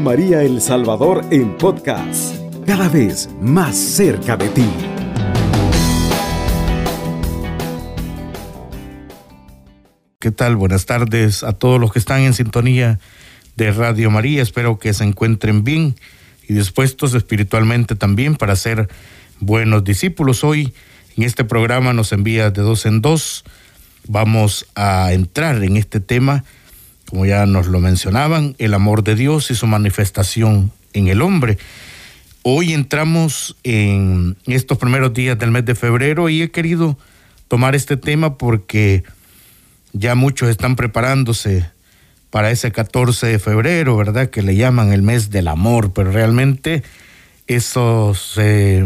María El Salvador en podcast, cada vez más cerca de ti. ¿Qué tal? Buenas tardes a todos los que están en sintonía de Radio María. Espero que se encuentren bien y dispuestos espiritualmente también para ser buenos discípulos. Hoy en este programa nos envía de dos en dos. Vamos a entrar en este tema como ya nos lo mencionaban, el amor de Dios y su manifestación en el hombre. Hoy entramos en estos primeros días del mes de febrero y he querido tomar este tema porque ya muchos están preparándose para ese 14 de febrero, ¿verdad? Que le llaman el mes del amor, pero realmente esos eh,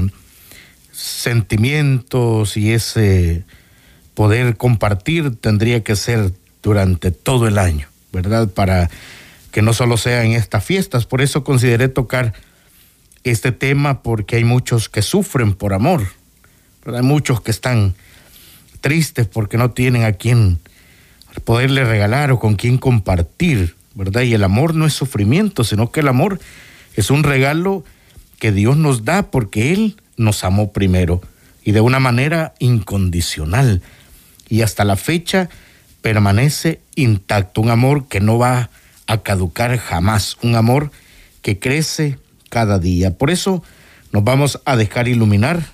sentimientos y ese poder compartir tendría que ser durante todo el año. ¿Verdad? Para que no solo sea en estas fiestas. Por eso consideré tocar este tema porque hay muchos que sufren por amor. Hay muchos que están tristes porque no tienen a quien poderle regalar o con quien compartir, ¿verdad? Y el amor no es sufrimiento, sino que el amor es un regalo que Dios nos da porque Él nos amó primero y de una manera incondicional. Y hasta la fecha permanece intacto, un amor que no va a caducar jamás, un amor que crece cada día. Por eso nos vamos a dejar iluminar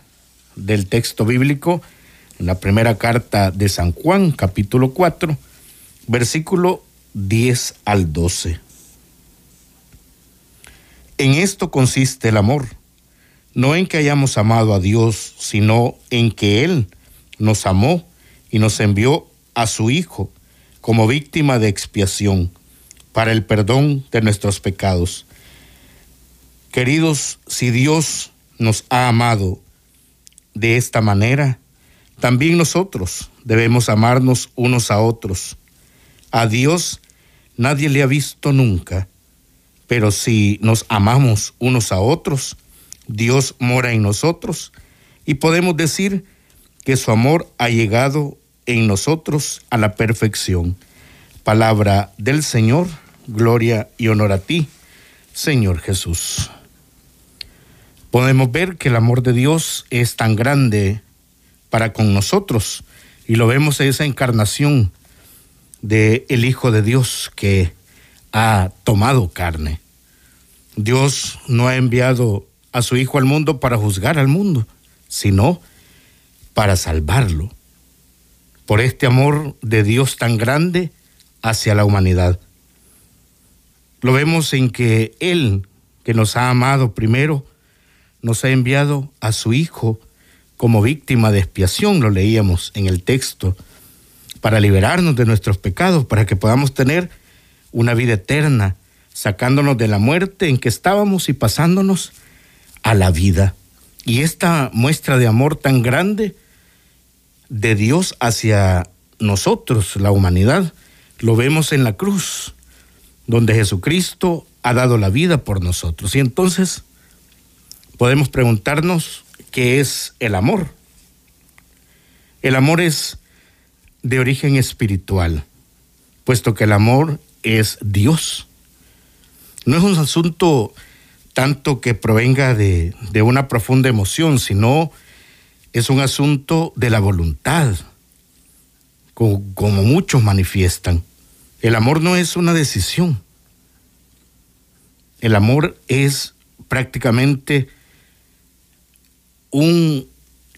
del texto bíblico en la primera carta de San Juan, capítulo 4, versículo 10 al 12. En esto consiste el amor, no en que hayamos amado a Dios, sino en que Él nos amó y nos envió a su Hijo como víctima de expiación para el perdón de nuestros pecados. Queridos, si Dios nos ha amado de esta manera, también nosotros debemos amarnos unos a otros. A Dios nadie le ha visto nunca, pero si nos amamos unos a otros, Dios mora en nosotros y podemos decir que su amor ha llegado en nosotros a la perfección. Palabra del Señor, gloria y honor a ti, Señor Jesús. Podemos ver que el amor de Dios es tan grande para con nosotros y lo vemos en esa encarnación de el Hijo de Dios que ha tomado carne. Dios no ha enviado a su Hijo al mundo para juzgar al mundo, sino para salvarlo por este amor de Dios tan grande hacia la humanidad. Lo vemos en que Él, que nos ha amado primero, nos ha enviado a su Hijo como víctima de expiación, lo leíamos en el texto, para liberarnos de nuestros pecados, para que podamos tener una vida eterna, sacándonos de la muerte en que estábamos y pasándonos a la vida. Y esta muestra de amor tan grande de Dios hacia nosotros, la humanidad, lo vemos en la cruz, donde Jesucristo ha dado la vida por nosotros. Y entonces podemos preguntarnos qué es el amor. El amor es de origen espiritual, puesto que el amor es Dios. No es un asunto tanto que provenga de, de una profunda emoción, sino es un asunto de la voluntad, como, muchos manifiestan. El amor no es una decisión. El amor es prácticamente un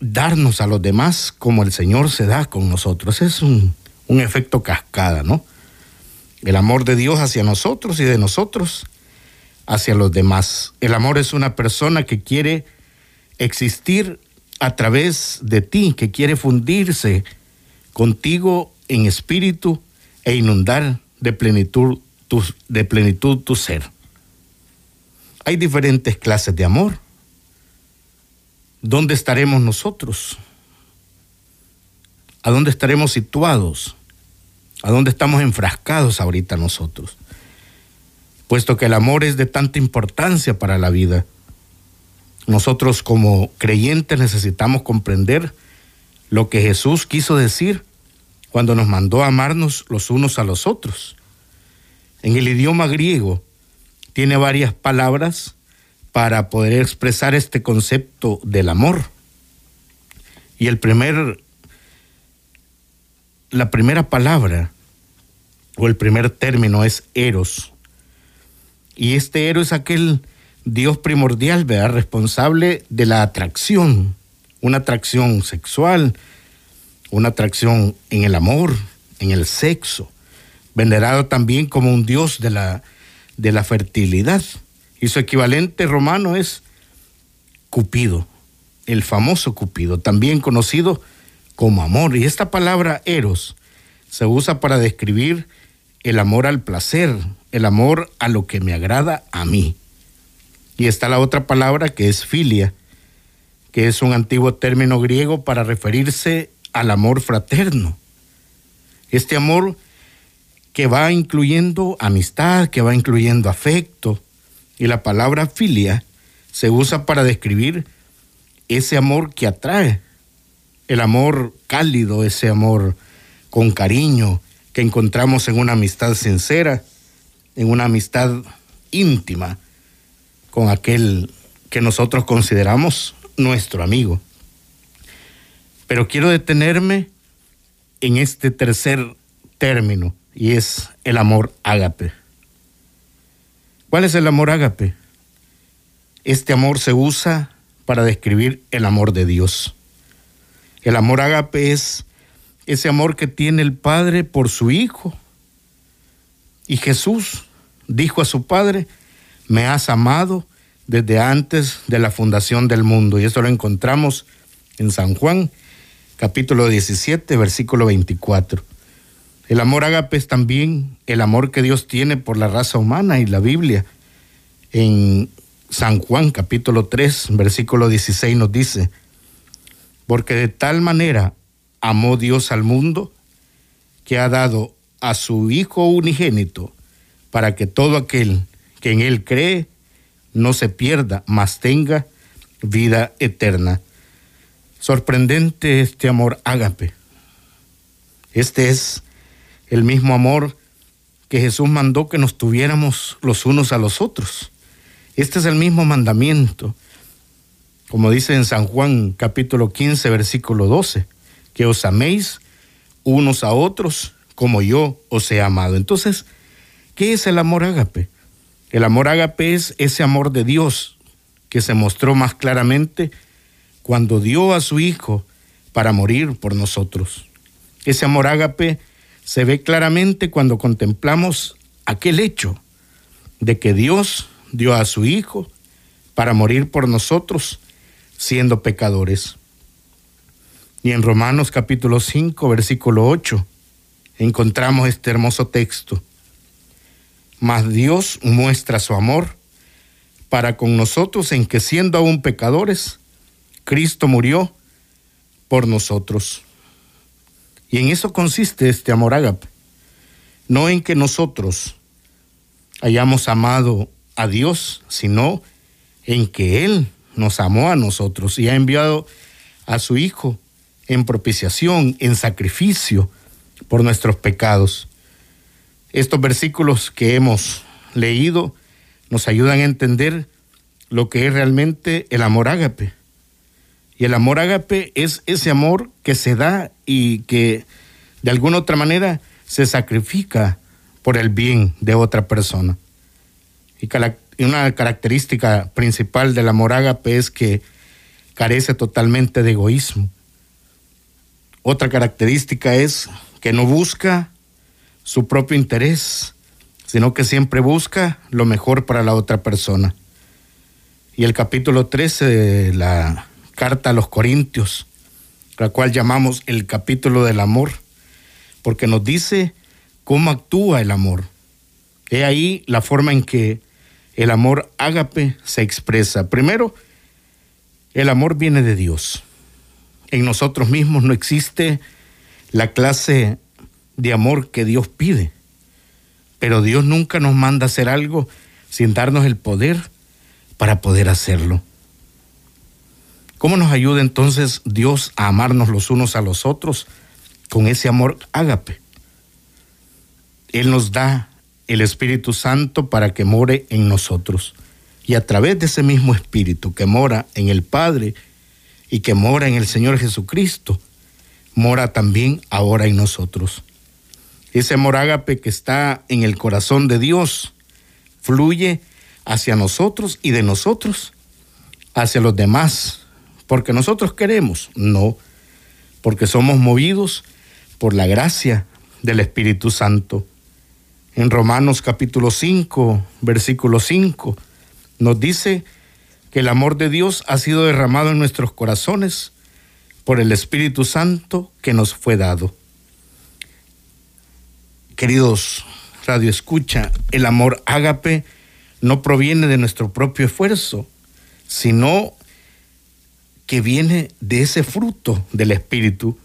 darnos a los demás como el Señor se da con nosotros. Es un, efecto cascada, ¿no? El amor de Dios hacia nosotros y de nosotros hacia los demás. El amor es una persona que quiere existir a través de ti, que quiere fundirse contigo en espíritu e inundar de plenitud tu, ser. Hay diferentes clases de amor. ¿Dónde estaremos nosotros? ¿A dónde estaremos situados? ¿A dónde estamos enfrascados ahorita nosotros? Puesto que el amor es de tanta importancia para la vida nosotros como creyentes necesitamos comprender lo que Jesús quiso decir cuando nos mandó a amarnos los unos a los otros. En el idioma griego tiene varias palabras para poder expresar este concepto del amor. Y el primer, la primera palabra o el primer término es eros. Y este eros es aquel Dios primordial, ¿verdad? Responsable de la atracción, una atracción sexual, una atracción en el amor, en el sexo, venerado también como un Dios de la, de la fertilidad. Y su equivalente romano es Cupido, el famoso Cupido, también conocido como amor. Y esta palabra eros se usa para describir el amor al placer, el amor a lo que me agrada a mí. Y está la otra palabra que es filia, que es un antiguo término griego para referirse al amor fraterno. Este amor que va incluyendo amistad, que va incluyendo afecto. Y la palabra filia se usa para describir ese amor que atrae, el amor cálido, ese amor con cariño que encontramos en una amistad sincera, en una amistad íntima con aquel que nosotros consideramos nuestro amigo. Pero quiero detenerme en este tercer término y es el amor ágape. ¿Cuál es el amor ágape? Este amor se usa para describir el amor de Dios. El amor ágape es ese amor que tiene el Padre por su Hijo. Y Jesús dijo a su Padre, me has amado desde antes de la fundación del mundo. Y esto lo encontramos en San Juan, capítulo 17, versículo 24. El amor ágape es también el amor que Dios tiene por la raza humana y la Biblia. En San Juan, capítulo 3, versículo 16 nos dice, porque de tal manera amó Dios al mundo que ha dado a su Hijo unigénito para que todo aquel que en Él cree no se pierda, mas tenga vida eterna. Sorprendente este amor ágape. Este es el mismo amor que Jesús mandó que nos tuviéramos los unos a los otros. Este es el mismo mandamiento, como dice en San Juan capítulo 15, versículo 12, que os améis unos a otros como yo os he amado. Entonces, ¿qué es el amor ágape? El amor ágape es ese amor de Dios que se mostró más claramente cuando dio a su Hijo para morir por nosotros. Ese amor ágape se ve claramente cuando contemplamos aquel hecho de que Dios dio a su Hijo para morir por nosotros siendo pecadores. Y en Romanos capítulo 5, versículo 8, encontramos este hermoso texto. Mas Dios muestra su amor para con nosotros en que siendo aún pecadores, Cristo murió por nosotros. Y en eso consiste este amor ágape. No en que nosotros hayamos amado a Dios, sino en que Él nos amó a nosotros y ha enviado a su Hijo en propiciación, en sacrificio por nuestros pecados. Estos versículos que hemos leído nos ayudan a entender lo que es realmente el amor ágape. Y el amor ágape es ese amor que se da y que de alguna otra manera se sacrifica por el bien de otra persona. Y una característica principal del amor ágape es que carece totalmente de egoísmo. Otra característica es que no busca su propio interés, sino que siempre busca lo mejor para la otra persona. Y el capítulo 13 de la carta a los Corintios, la cual llamamos el capítulo del amor, porque nos dice cómo actúa el amor. He ahí la forma en que el amor ágape se expresa. Primero, el amor viene de Dios. En nosotros mismos no existe la clase de amor que Dios pide, pero Dios nunca nos manda hacer algo sin darnos el poder para poder hacerlo. ¿Cómo nos ayuda entonces Dios a amarnos los unos a los otros con ese amor ágape? Él nos da el Espíritu Santo para que more en nosotros. Y a través de ese mismo Espíritu que mora en el Padre y que mora en el Señor Jesucristo, mora también ahora en nosotros. Ese amor ágape que está en el corazón de Dios fluye hacia nosotros y de nosotros hacia los demás, porque nosotros queremos, no, porque somos movidos por la gracia del Espíritu Santo. En Romanos capítulo 5, versículo 5, nos dice que el amor de Dios ha sido derramado en nuestros corazones por el Espíritu Santo que nos fue dado. Queridos Radio Escucha, el amor ágape no proviene de nuestro propio esfuerzo, sino que viene de ese fruto del Espíritu,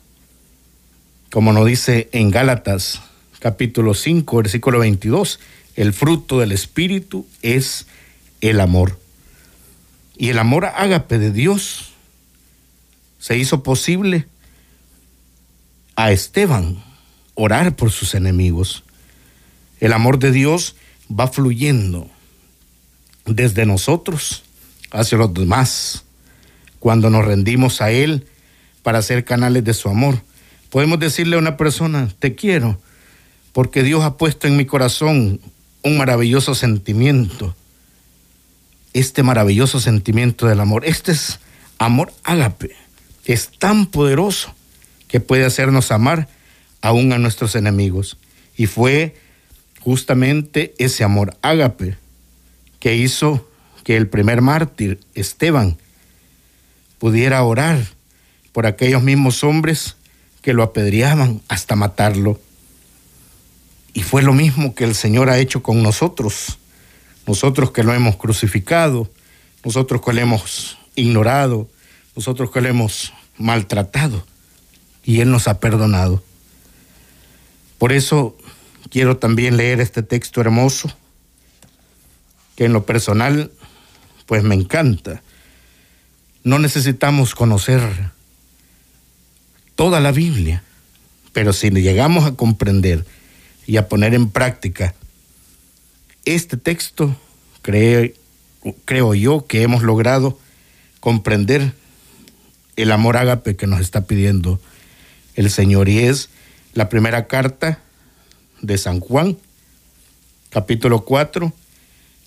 como nos dice en Gálatas capítulo 5, versículo 22, el fruto del Espíritu es el amor. Y el amor ágape de Dios se hizo posible a Esteban orar por sus enemigos. El amor de Dios va fluyendo desde nosotros hacia los demás. Cuando nos rendimos a Él para ser canales de su amor, podemos decirle a una persona, te quiero, porque Dios ha puesto en mi corazón un maravilloso sentimiento. Este maravilloso sentimiento del amor, este es amor ágape, es tan poderoso que puede hacernos amar aún a nuestros enemigos. Y fue justamente ese amor ágape que hizo que el primer mártir, Esteban, pudiera orar por aquellos mismos hombres que lo apedreaban hasta matarlo. Y fue lo mismo que el Señor ha hecho con nosotros, nosotros que lo hemos crucificado, nosotros que lo hemos ignorado, nosotros que lo hemos maltratado, y Él nos ha perdonado. Por eso quiero también leer este texto hermoso, que en lo personal, pues me encanta. No necesitamos conocer toda la Biblia, pero si llegamos a comprender y a poner en práctica este texto, creo, creo yo que hemos logrado comprender el amor ágape que nos está pidiendo el Señor y es la primera carta de San Juan, capítulo 4,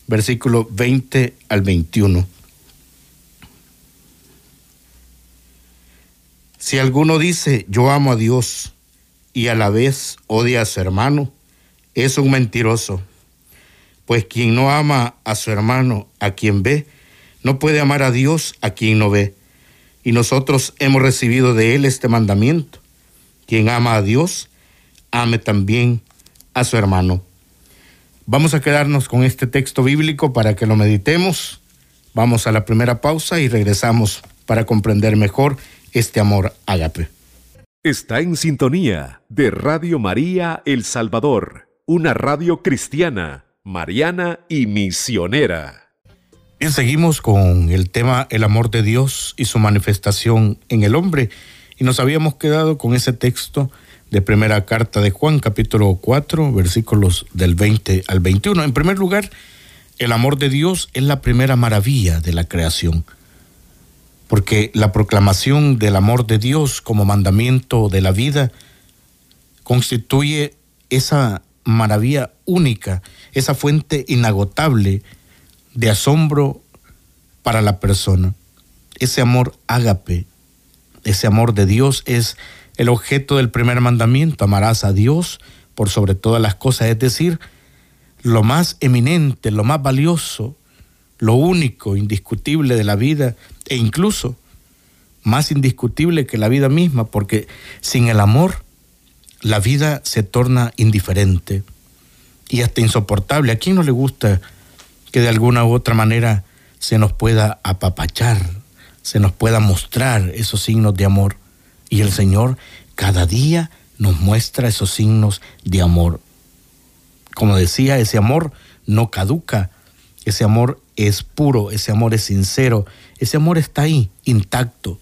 versículo 20 al 21. Si alguno dice, yo amo a Dios y a la vez odia a su hermano, es un mentiroso. Pues quien no ama a su hermano, a quien ve, no puede amar a Dios a quien no ve. Y nosotros hemos recibido de él este mandamiento quien ama a Dios, ame también a su hermano. Vamos a quedarnos con este texto bíblico para que lo meditemos. Vamos a la primera pausa y regresamos para comprender mejor este amor ágape. Está en sintonía de Radio María El Salvador, una radio cristiana, mariana y misionera. Bien, seguimos con el tema el amor de Dios y su manifestación en el hombre. Y nos habíamos quedado con ese texto de primera carta de Juan, capítulo 4, versículos del 20 al 21. En primer lugar, el amor de Dios es la primera maravilla de la creación, porque la proclamación del amor de Dios como mandamiento de la vida constituye esa maravilla única, esa fuente inagotable de asombro para la persona. Ese amor ágape, ese amor de Dios es el objeto del primer mandamiento. Amarás a Dios por sobre todas las cosas, es decir, lo más eminente, lo más valioso, lo único, indiscutible de la vida e incluso más indiscutible que la vida misma, porque sin el amor la vida se torna indiferente y hasta insoportable. ¿A quién no le gusta que de alguna u otra manera se nos pueda apapachar, se nos pueda mostrar esos signos de amor. Y el Señor cada día nos muestra esos signos de amor. Como decía, ese amor no caduca, ese amor es puro, ese amor es sincero, ese amor está ahí, intacto.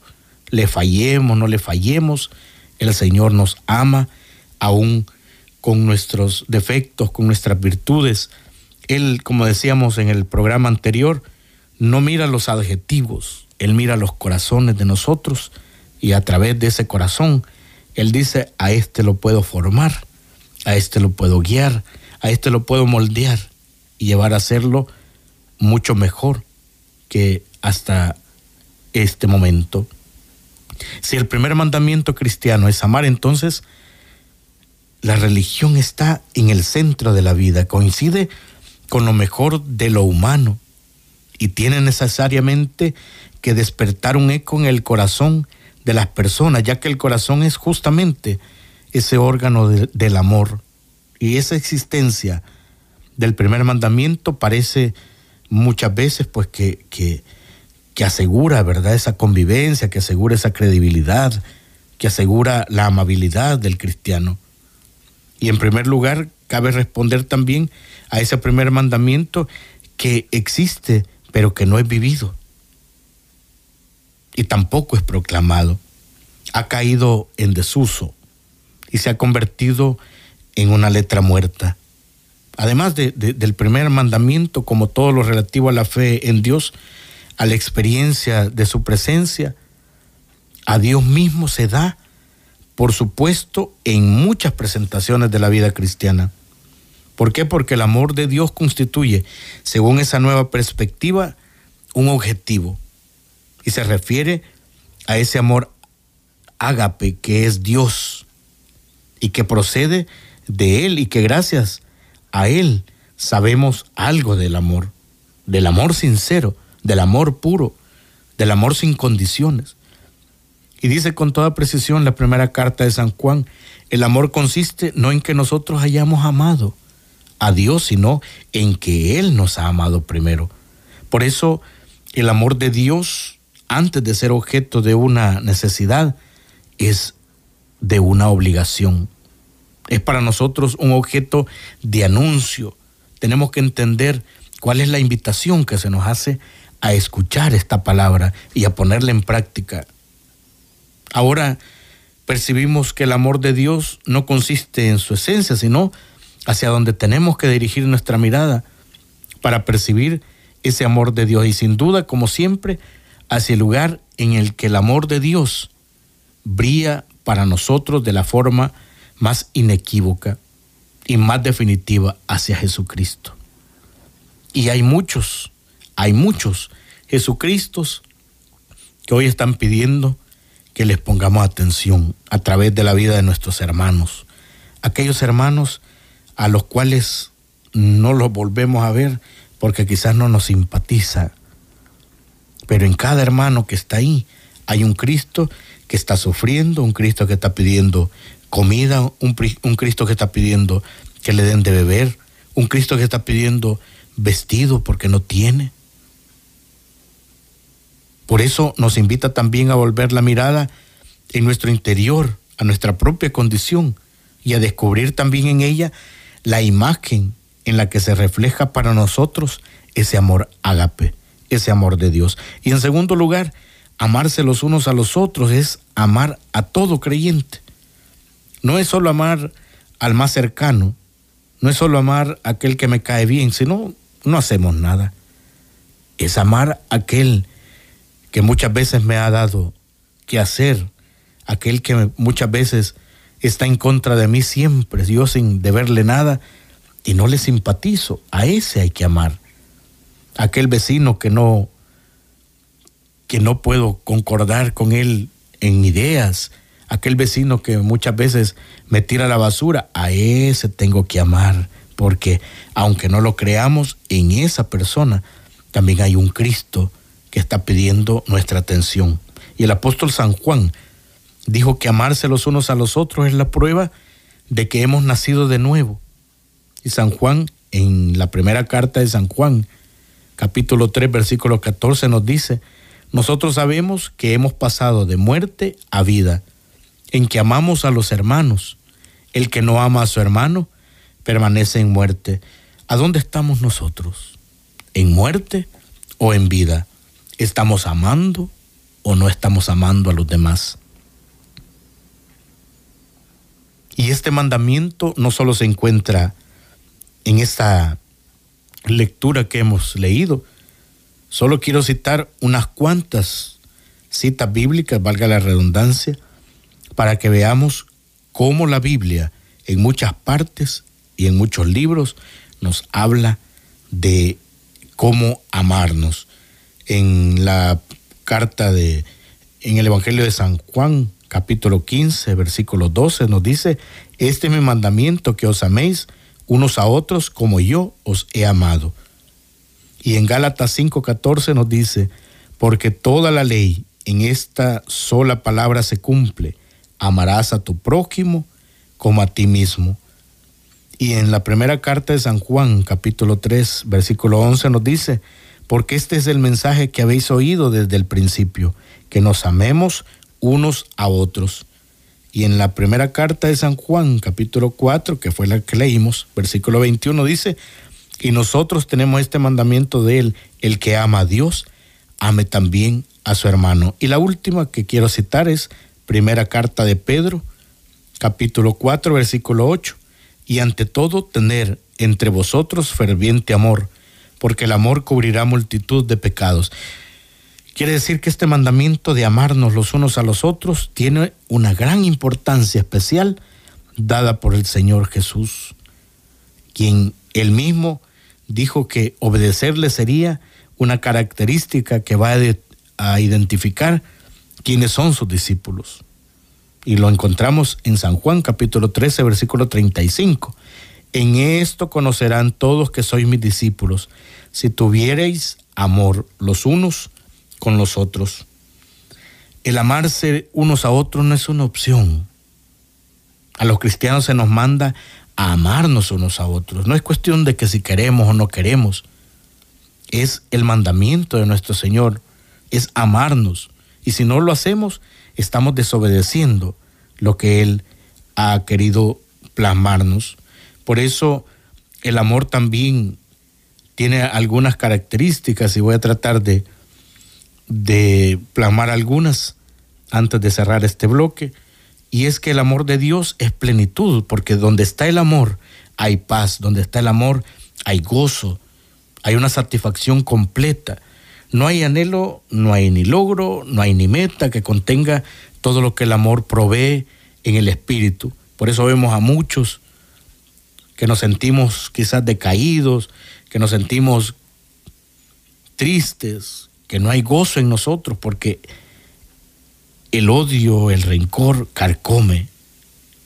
Le fallemos, no le fallemos, el Señor nos ama aún con nuestros defectos, con nuestras virtudes. Él, como decíamos en el programa anterior, no mira los adjetivos, Él mira los corazones de nosotros y a través de ese corazón, Él dice, a este lo puedo formar, a este lo puedo guiar, a este lo puedo moldear y llevar a hacerlo mucho mejor que hasta este momento. Si el primer mandamiento cristiano es amar, entonces la religión está en el centro de la vida, coincide con lo mejor de lo humano y tiene necesariamente que despertar un eco en el corazón de las personas, ya que el corazón es justamente ese órgano del amor. Y esa existencia del primer mandamiento parece muchas veces pues que, que, que asegura, ¿verdad? Esa convivencia, que asegura esa credibilidad, que asegura la amabilidad del cristiano. Y en primer lugar, cabe responder también a ese primer mandamiento que existe, pero que no es vivido. Y tampoco es proclamado. Ha caído en desuso y se ha convertido en una letra muerta. Además del primer mandamiento, como todo lo relativo a la fe en Dios, a la experiencia de su presencia, a Dios mismo se da por supuesto, en muchas presentaciones de la vida cristiana. ¿Por qué? Porque el amor de Dios constituye, según esa nueva perspectiva, un objetivo. Y se refiere a ese amor ágape que es Dios y que procede de Él y que gracias a Él sabemos algo del amor, del amor sincero, del amor puro, del amor sin condiciones. Y dice con toda precisión la primera carta de San Juan, el amor consiste no en que nosotros hayamos amado a Dios, sino en que Él nos ha amado primero. Por eso el amor de Dios, antes de ser objeto de una necesidad, es de una obligación. Es para nosotros un objeto de anuncio. Tenemos que entender cuál es la invitación que se nos hace a escuchar esta palabra y a ponerla en práctica. Ahora percibimos que el amor de Dios no consiste en su esencia, sino hacia donde tenemos que dirigir nuestra mirada para percibir ese amor de Dios. Y sin duda, como siempre, hacia el lugar en el que el amor de Dios brilla para nosotros de la forma más inequívoca y más definitiva hacia Jesucristo. Y hay muchos, hay muchos Jesucristos que hoy están pidiendo que les pongamos atención a través de la vida de nuestros hermanos. Aquellos hermanos a los cuales no los volvemos a ver porque quizás no nos simpatiza. Pero en cada hermano que está ahí hay un Cristo que está sufriendo, un Cristo que está pidiendo comida, un, Cristo que está pidiendo que le den de beber, un Cristo que está pidiendo vestido porque no tiene. Por eso nos invita también a volver la mirada en nuestro interior, a nuestra propia condición y a descubrir también en ella la imagen en la que se refleja para nosotros ese amor ágape, ese amor de Dios. Y en segundo lugar, amarse los unos a los otros es amar a todo creyente. No es solo amar al más cercano, no es solo amar a aquel que me cae bien, sino no hacemos nada. Es amar a aquel que muchas veces me ha dado que hacer, aquel que muchas veces está en contra de mí siempre, yo sin deberle nada y no le simpatizo, a ese hay que amar. Aquel vecino que no que no puedo concordar con él en ideas, aquel vecino que muchas veces me tira la basura, a ese tengo que amar, porque aunque no lo creamos, en esa persona también hay un Cristo que está pidiendo nuestra atención. Y el apóstol San Juan dijo que amarse los unos a los otros es la prueba de que hemos nacido de nuevo. Y San Juan, en la primera carta de San Juan, capítulo 3, versículo 14, nos dice, nosotros sabemos que hemos pasado de muerte a vida, en que amamos a los hermanos. El que no ama a su hermano permanece en muerte. ¿A dónde estamos nosotros? ¿En muerte o en vida? ¿Estamos amando o no estamos amando a los demás? Y este mandamiento no solo se encuentra en esta lectura que hemos leído, solo quiero citar unas cuantas citas bíblicas, valga la redundancia, para que veamos cómo la Biblia en muchas partes y en muchos libros nos habla de cómo amarnos. En la carta de, en el Evangelio de San Juan, capítulo 15, versículo 12, nos dice, este es mi mandamiento, que os améis unos a otros como yo os he amado. Y en Gálatas 5:14 nos dice, porque toda la ley en esta sola palabra se cumple, amarás a tu prójimo como a ti mismo. Y en la primera carta de San Juan, capítulo 3, versículo 11 nos dice, porque este es el mensaje que habéis oído desde el principio, que nos amemos unos a otros. Y en la primera carta de San Juan, capítulo 4, que fue la que leímos, versículo 21, dice, y nosotros tenemos este mandamiento de él, el que ama a Dios, ame también a su hermano. Y la última que quiero citar es primera carta de Pedro, capítulo 4, versículo 8, y ante todo tener entre vosotros ferviente amor, porque el amor cubrirá multitud de pecados. Quiere decir que este mandamiento de amarnos los unos a los otros tiene una gran importancia especial dada por el Señor Jesús, quien él mismo dijo que obedecerle sería una característica que va a identificar quiénes son sus discípulos. Y lo encontramos en San Juan capítulo 13, versículo 35. En esto conocerán todos que sois mis discípulos, si tuviereis amor los unos con los otros. El amarse unos a otros no es una opción. A los cristianos se nos manda a amarnos unos a otros. No es cuestión de que si queremos o no queremos. Es el mandamiento de nuestro Señor. Es amarnos. Y si no lo hacemos, estamos desobedeciendo lo que Él ha querido plasmarnos. Por eso el amor también tiene algunas características y voy a tratar de, de plasmar algunas antes de cerrar este bloque. Y es que el amor de Dios es plenitud, porque donde está el amor hay paz, donde está el amor hay gozo, hay una satisfacción completa. No hay anhelo, no hay ni logro, no hay ni meta que contenga todo lo que el amor provee en el espíritu. Por eso vemos a muchos que nos sentimos quizás decaídos, que nos sentimos tristes, que no hay gozo en nosotros, porque el odio, el rencor carcome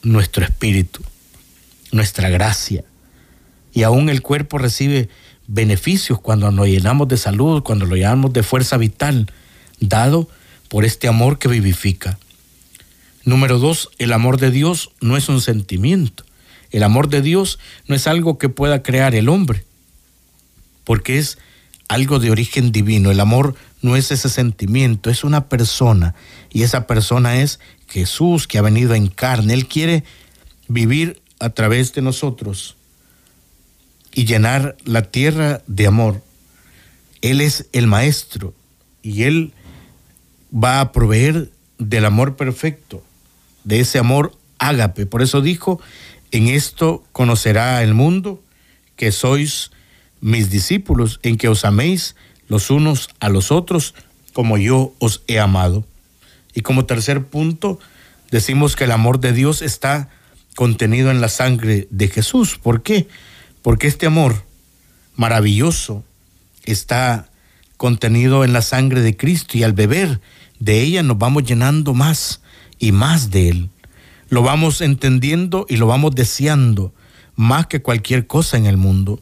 nuestro espíritu, nuestra gracia. Y aún el cuerpo recibe beneficios cuando nos llenamos de salud, cuando lo llenamos de fuerza vital, dado por este amor que vivifica. Número dos, el amor de Dios no es un sentimiento. El amor de Dios no es algo que pueda crear el hombre, porque es algo de origen divino. El amor no es ese sentimiento, es una persona. Y esa persona es Jesús que ha venido en carne. Él quiere vivir a través de nosotros y llenar la tierra de amor. Él es el maestro y Él va a proveer del amor perfecto, de ese amor ágape. Por eso dijo, en esto conocerá el mundo que sois mis discípulos, en que os améis los unos a los otros como yo os he amado. Y como tercer punto, decimos que el amor de Dios está contenido en la sangre de Jesús. ¿Por qué? Porque este amor maravilloso está contenido en la sangre de Cristo y al beber de ella nos vamos llenando más y más de Él. Lo vamos entendiendo y lo vamos deseando más que cualquier cosa en el mundo.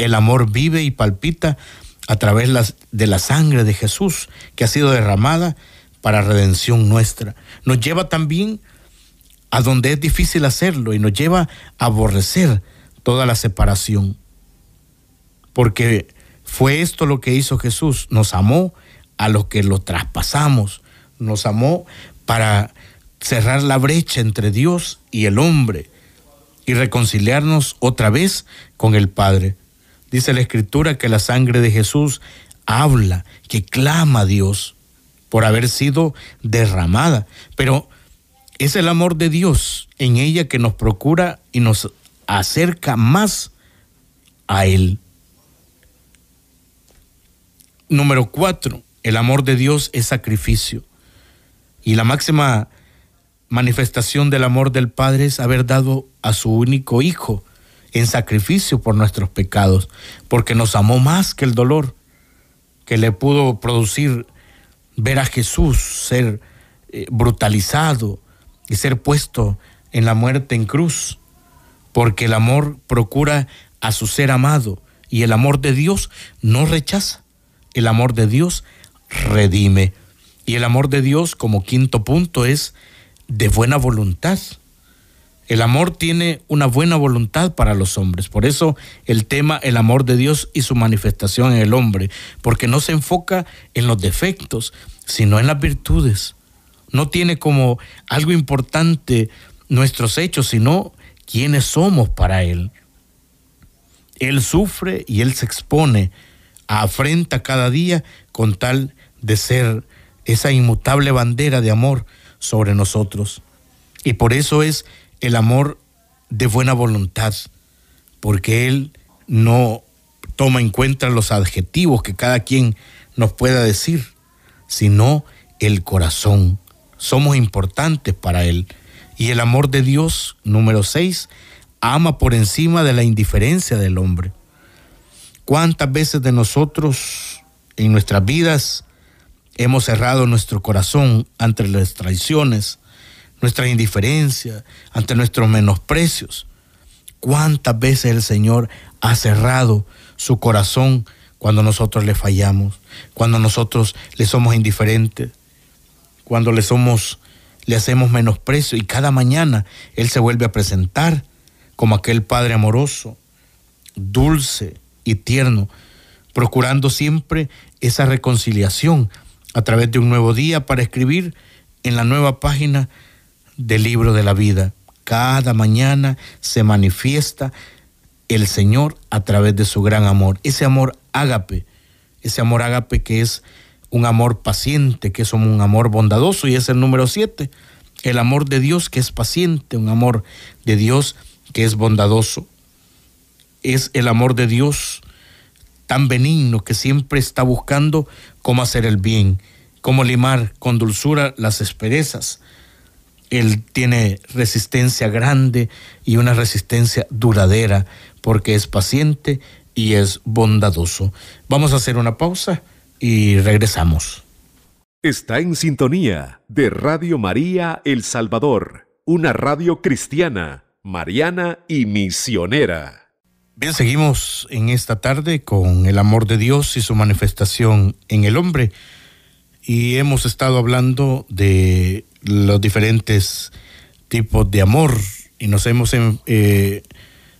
El amor vive y palpita a través de la sangre de Jesús que ha sido derramada para redención nuestra. Nos lleva también a donde es difícil hacerlo y nos lleva a aborrecer toda la separación. Porque fue esto lo que hizo Jesús. Nos amó a los que lo traspasamos. Nos amó para cerrar la brecha entre Dios y el hombre y reconciliarnos otra vez con el Padre. Dice la Escritura que la sangre de Jesús habla, que clama a Dios por haber sido derramada. Pero Es el amor de Dios en ella que nos procura y nos acerca más a Él. Número cuatro, el amor de Dios es sacrificio. Y la máxima manifestación del amor del Padre es haber dado a su único Hijo en sacrificio por nuestros pecados, porque nos amó más que el dolor que le pudo producir ver a Jesús ser eh, brutalizado y ser puesto en la muerte en cruz, porque el amor procura a su ser amado y el amor de Dios no rechaza. El amor de Dios redime. Y el amor de Dios, como quinto punto, es de buena voluntad. El amor tiene una buena voluntad para los hombres. Por eso el tema, el amor de Dios y su manifestación en el hombre, porque no se enfoca en los defectos, sino en las virtudes. No tiene como algo importante nuestros hechos, sino quiénes somos para Él. Él sufre y Él se expone afrenta cada día con tal de ser esa inmutable bandera de amor sobre nosotros. Y por eso es el amor de buena voluntad, porque Él no toma en cuenta los adjetivos que cada quien nos pueda decir, sino el corazón. Somos importantes para Él. Y el amor de Dios, número seis, ama por encima de la indiferencia del hombre. ¿Cuántas veces de nosotros en nuestras vidas hemos cerrado nuestro corazón ante las traiciones, nuestra indiferencia, ante nuestros menosprecios? ¿Cuántas veces el Señor ha cerrado su corazón cuando nosotros le fallamos, cuando nosotros le somos indiferentes, cuando le somos le hacemos menosprecio y cada mañana él se vuelve a presentar como aquel padre amoroso, dulce, y tierno, procurando siempre esa reconciliación a través de un nuevo día para escribir en la nueva página del libro de la vida. Cada mañana se manifiesta el Señor a través de su gran amor, ese amor ágape, ese amor ágape que es un amor paciente, que es un amor bondadoso y es el número siete, el amor de Dios que es paciente, un amor de Dios que es bondadoso es el amor de Dios tan benigno que siempre está buscando cómo hacer el bien, cómo limar con dulzura las asperezas. Él tiene resistencia grande y una resistencia duradera porque es paciente y es bondadoso. Vamos a hacer una pausa y regresamos. Está en sintonía de Radio María El Salvador, una radio cristiana, mariana y misionera. Bien, seguimos en esta tarde con el amor de Dios y su manifestación en el hombre. Y hemos estado hablando de los diferentes tipos de amor y nos hemos eh,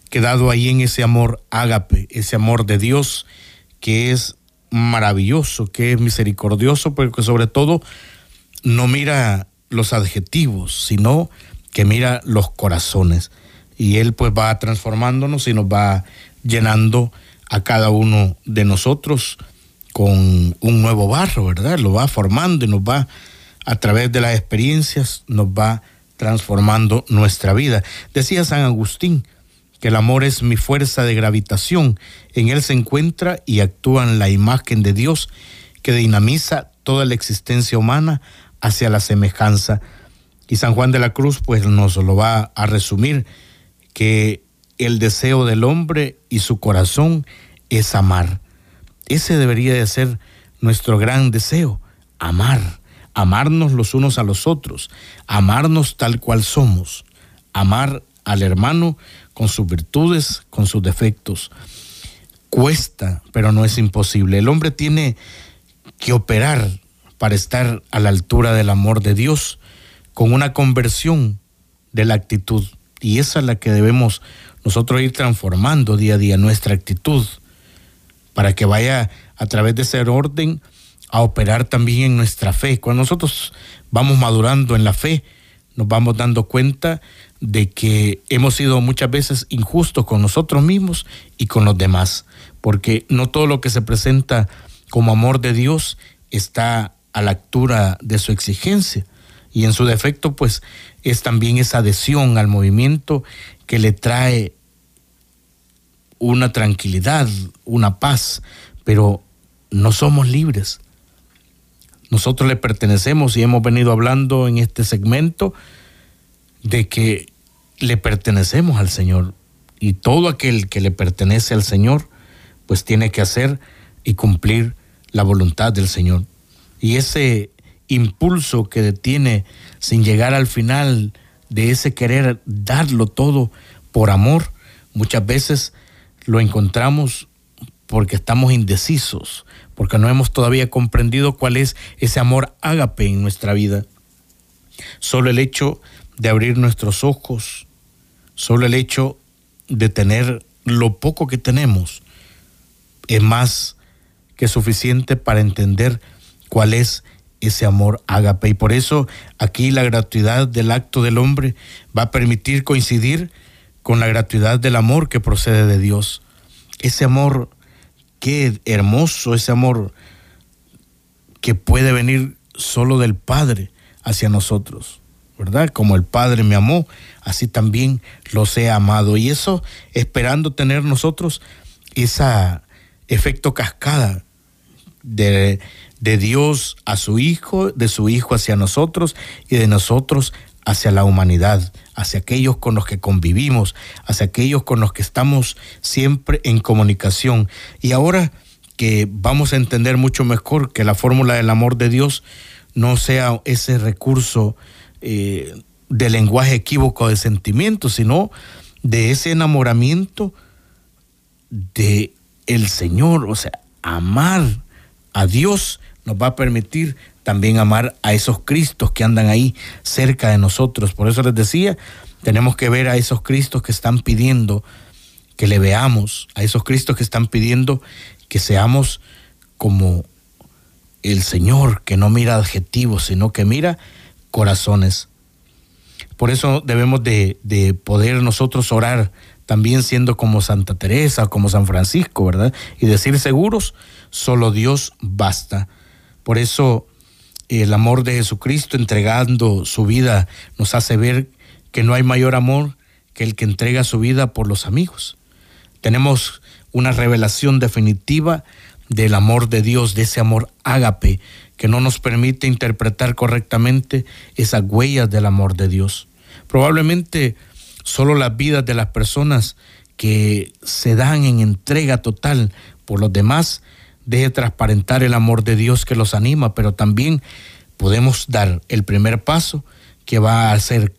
quedado ahí en ese amor ágape, ese amor de Dios que es maravilloso, que es misericordioso, pero que sobre todo no mira los adjetivos, sino que mira los corazones y Él pues va transformándonos y nos va llenando a cada uno de nosotros con un nuevo barro, ¿verdad? Lo va formando y nos va, a través de las experiencias, nos va transformando nuestra vida. Decía San Agustín que el amor es mi fuerza de gravitación, en él se encuentra y actúa en la imagen de Dios que dinamiza toda la existencia humana hacia la semejanza. Y San Juan de la Cruz pues nos lo va a resumir que el deseo del hombre y su corazón es amar. Ese debería de ser nuestro gran deseo, amar, amarnos los unos a los otros, amarnos tal cual somos, amar al hermano con sus virtudes, con sus defectos. Cuesta, pero no es imposible. El hombre tiene que operar para estar a la altura del amor de Dios con una conversión de la actitud. Y esa es la que debemos nosotros ir transformando día a día nuestra actitud para que vaya a través de ese orden a operar también en nuestra fe. Cuando nosotros vamos madurando en la fe, nos vamos dando cuenta de que hemos sido muchas veces injustos con nosotros mismos y con los demás, porque no todo lo que se presenta como amor de Dios está a la altura de su exigencia y en su defecto pues es también esa adhesión al movimiento que le trae una tranquilidad, una paz, pero no somos libres. Nosotros le pertenecemos y hemos venido hablando en este segmento de que le pertenecemos al Señor y todo aquel que le pertenece al Señor pues tiene que hacer y cumplir la voluntad del Señor. Y ese impulso que detiene sin llegar al final de ese querer darlo todo por amor, muchas veces lo encontramos porque estamos indecisos, porque no hemos todavía comprendido cuál es ese amor ágape en nuestra vida. Solo el hecho de abrir nuestros ojos, solo el hecho de tener lo poco que tenemos es más que suficiente para entender cuál es ese amor ágape. Y por eso aquí la gratuidad del acto del hombre va a permitir coincidir con la gratuidad del amor que procede de Dios. Ese amor, qué hermoso, ese amor que puede venir solo del Padre hacia nosotros, ¿verdad? Como el Padre me amó, así también los he amado. Y eso esperando tener nosotros ese efecto cascada de, de Dios a su Hijo, de su Hijo hacia nosotros y de nosotros hacia la humanidad, hacia aquellos con los que convivimos, hacia aquellos con los que estamos siempre en comunicación. Y ahora que vamos a entender mucho mejor que la fórmula del amor de Dios no sea ese recurso eh, de lenguaje equívoco de sentimientos, sino de ese enamoramiento de el Señor, o sea, amar a Dios nos va a permitir también amar a esos Cristos que andan ahí cerca de nosotros. Por eso les decía, tenemos que ver a esos Cristos que están pidiendo que le veamos, a esos Cristos que están pidiendo que seamos como el Señor, que no mira adjetivos, sino que mira corazones. Por eso debemos de, de poder nosotros orar también siendo como Santa Teresa, como San Francisco, ¿verdad? Y decir seguros, solo Dios basta. Por eso el amor de Jesucristo entregando su vida nos hace ver que no hay mayor amor que el que entrega su vida por los amigos. Tenemos una revelación definitiva del amor de Dios, de ese amor ágape, que no nos permite interpretar correctamente esas huellas del amor de Dios. Probablemente solo las vidas de las personas que se dan en entrega total por los demás deje transparentar el amor de Dios que los anima, pero también podemos dar el primer paso que va a ser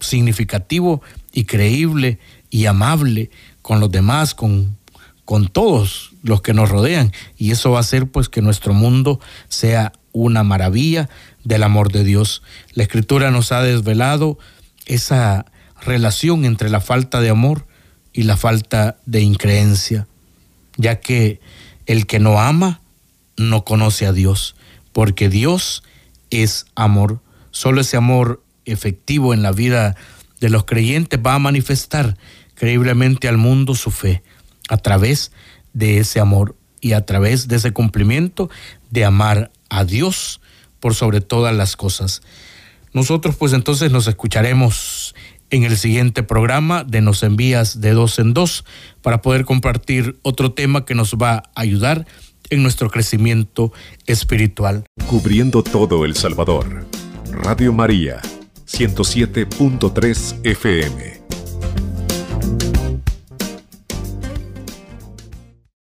significativo y creíble y amable con los demás, con, con todos los que nos rodean. Y eso va a hacer pues que nuestro mundo sea una maravilla del amor de Dios. La escritura nos ha desvelado esa relación entre la falta de amor y la falta de increencia, ya que el que no ama no conoce a Dios, porque Dios es amor. Solo ese amor efectivo en la vida de los creyentes va a manifestar creíblemente al mundo su fe a través de ese amor y a través de ese cumplimiento de amar a Dios por sobre todas las cosas. Nosotros pues entonces nos escucharemos en el siguiente programa de Nos envías de dos en dos para poder compartir otro tema que nos va a ayudar en nuestro crecimiento espiritual. Cubriendo todo El Salvador. Radio María, 107.3 FM.